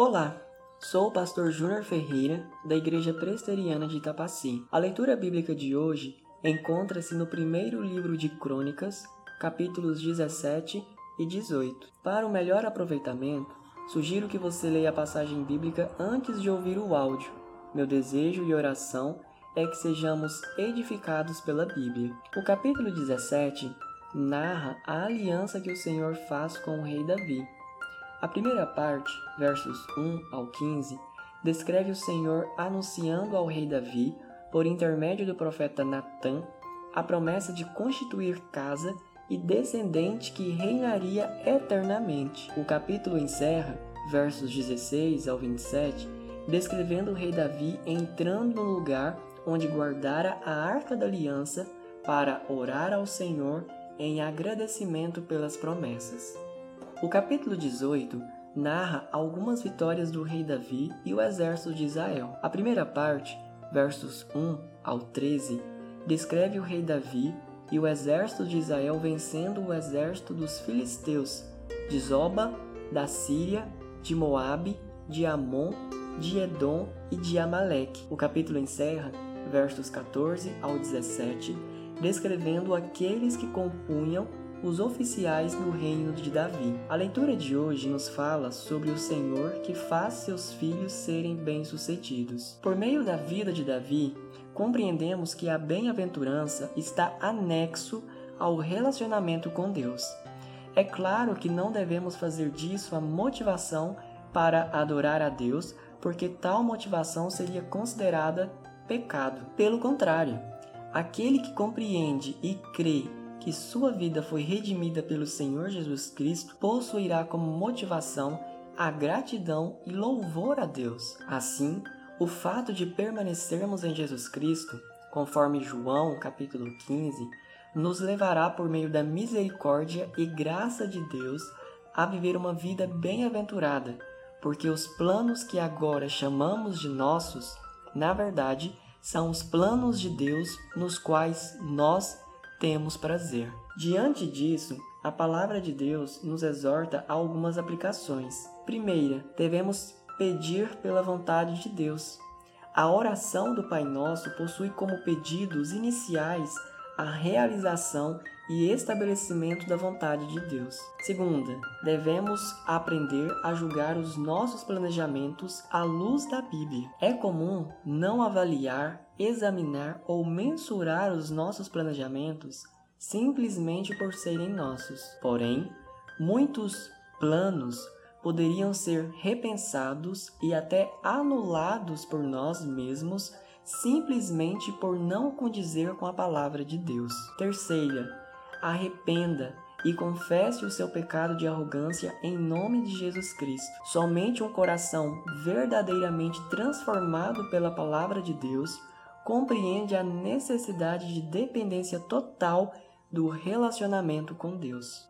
Olá, sou o pastor Júnior Ferreira, da Igreja Presteriana de Itapaci. A leitura bíblica de hoje encontra-se no primeiro livro de Crônicas, capítulos 17 e 18. Para o melhor aproveitamento, sugiro que você leia a passagem bíblica antes de ouvir o áudio. Meu desejo e oração é que sejamos edificados pela Bíblia. O capítulo 17 narra a aliança que o Senhor faz com o rei Davi. A primeira parte, versos 1 ao 15, descreve o Senhor anunciando ao rei Davi, por intermédio do profeta Natã, a promessa de constituir casa e descendente que reinaria eternamente. O capítulo encerra, versos 16 ao 27, descrevendo o rei Davi entrando no lugar onde guardara a arca da aliança para orar ao Senhor em agradecimento pelas promessas. O capítulo 18 narra algumas vitórias do rei Davi e o exército de Israel. A primeira parte, versos 1 ao 13, descreve o rei Davi e o exército de Israel vencendo o exército dos filisteus, de Zoba, da Síria, de Moabe, de Amon, de Edom e de Amaleque. O capítulo encerra, versos 14 ao 17, descrevendo aqueles que compunham os oficiais no reino de Davi. A leitura de hoje nos fala sobre o Senhor que faz seus filhos serem bem-sucedidos. Por meio da vida de Davi, compreendemos que a bem-aventurança está anexo ao relacionamento com Deus. É claro que não devemos fazer disso a motivação para adorar a Deus, porque tal motivação seria considerada pecado. Pelo contrário, aquele que compreende e crê que sua vida foi redimida pelo Senhor Jesus Cristo possuirá como motivação a gratidão e louvor a Deus. Assim, o fato de permanecermos em Jesus Cristo, conforme João capítulo 15, nos levará por meio da misericórdia e graça de Deus a viver uma vida bem-aventurada, porque os planos que agora chamamos de nossos, na verdade, são os planos de Deus nos quais nós temos prazer. Diante disso, a palavra de Deus nos exorta a algumas aplicações. Primeira, devemos pedir pela vontade de Deus. A oração do Pai Nosso possui como pedidos iniciais a realização e estabelecimento da vontade de Deus. Segunda, devemos aprender a julgar os nossos planejamentos à luz da Bíblia. É comum não avaliar, examinar ou mensurar os nossos planejamentos simplesmente por serem nossos. Porém, muitos planos poderiam ser repensados e até anulados por nós mesmos simplesmente por não condizer com a palavra de Deus. Terceira, arrependa e confesse o seu pecado de arrogância em nome de Jesus Cristo. Somente um coração verdadeiramente transformado pela palavra de Deus compreende a necessidade de dependência total do relacionamento com Deus.